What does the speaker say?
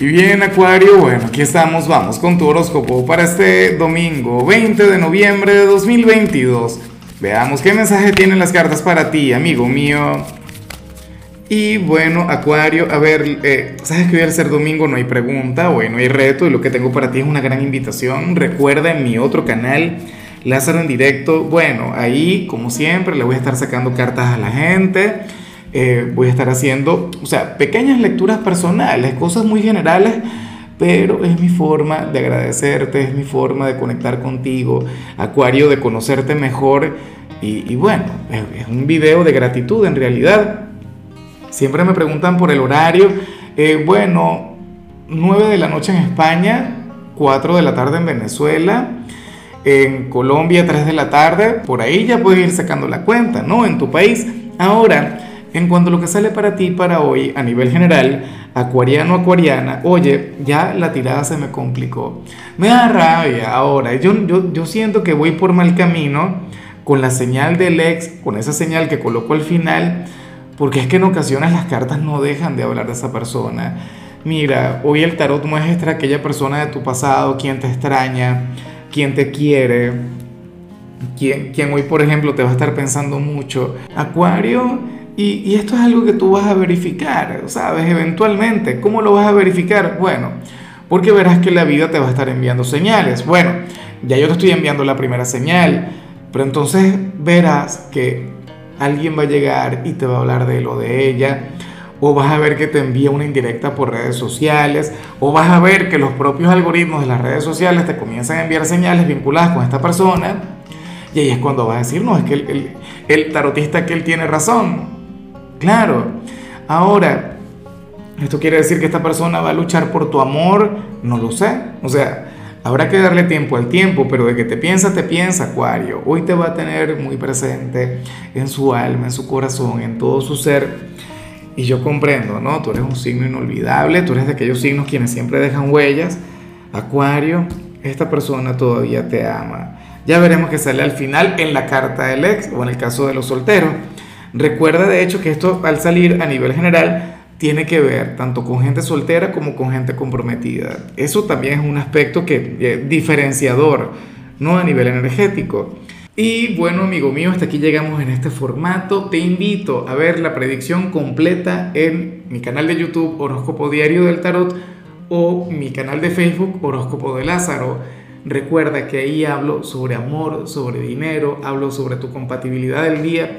Y bien, Acuario, bueno, aquí estamos, vamos con tu horóscopo para este domingo 20 de noviembre de 2022. Veamos qué mensaje tienen las cartas para ti, amigo mío. Y bueno, Acuario, a ver, eh, sabes que hoy al ser domingo no hay pregunta, bueno, no hay reto y lo que tengo para ti es una gran invitación. Recuerda en mi otro canal, Lázaro en directo, bueno, ahí como siempre le voy a estar sacando cartas a la gente eh, voy a estar haciendo, o sea, pequeñas lecturas personales, cosas muy generales, pero es mi forma de agradecerte, es mi forma de conectar contigo, Acuario, de conocerte mejor. Y, bueno, es, un video de gratitud en realidad. Siempre me preguntan por el horario. Eh, bueno, 9 de la noche en España, 4 de la tarde en Venezuela. En Colombia, 3 de la tarde, por ahí ya puedes ir sacando la cuenta, ¿no? En tu país. Ahora, en cuanto a lo que sale para ti para hoy a nivel general, acuariano, acuariana, oye, ya la tirada se me complicó. Me da rabia ahora. Yo, yo, yo siento que voy por mal camino con la señal del ex, con esa señal que coloco al final, porque es que en ocasiones las cartas no dejan de hablar de esa persona. Mira, hoy el tarot muestra aquella persona de tu pasado, quien te extraña, quien te quiere, quien, quien hoy, por ejemplo, te va a estar pensando mucho. Acuario y, esto es algo que tú vas a verificar, ¿sabes? Eventualmente. ¿Cómo lo vas a verificar? Bueno, porque verás que la vida te va a estar enviando señales. Bueno, ya yo te estoy enviando la primera señal, pero entonces verás que alguien va a llegar y te va a hablar de lo de ella, o vas a ver que te envía una indirecta por redes sociales, o vas a ver que los propios algoritmos de las redes sociales te comienzan a enviar señales vinculadas con esta persona, y ahí es cuando vas a decir, no, es que el, el tarotista que él tiene razón, Claro. Ahora, ¿esto quiere decir que esta persona va a luchar por tu amor? No lo sé. O sea, habrá que darle tiempo al tiempo, pero de que te piensa, te piensa, Acuario. Hoy te va a tener muy presente en su alma, en su corazón, en todo su ser. Y yo comprendo, ¿no? Tú eres un signo inolvidable, tú eres de aquellos signos quienes siempre dejan huellas. Acuario, esta persona todavía te ama. Ya veremos qué sale al final en la carta del ex o en el caso de los solteros. Recuerda de hecho que esto al salir a nivel general tiene que ver tanto con gente soltera como con gente comprometida. Eso también es un aspecto que eh, diferenciador, no a nivel energético. Y bueno, amigo mío, hasta aquí llegamos en este formato. Te invito a ver la predicción completa en mi canal de YouTube Horóscopo Diario del Tarot o mi canal de Facebook Horóscopo de Lázaro. Recuerda que ahí hablo sobre amor, sobre dinero, hablo sobre tu compatibilidad del día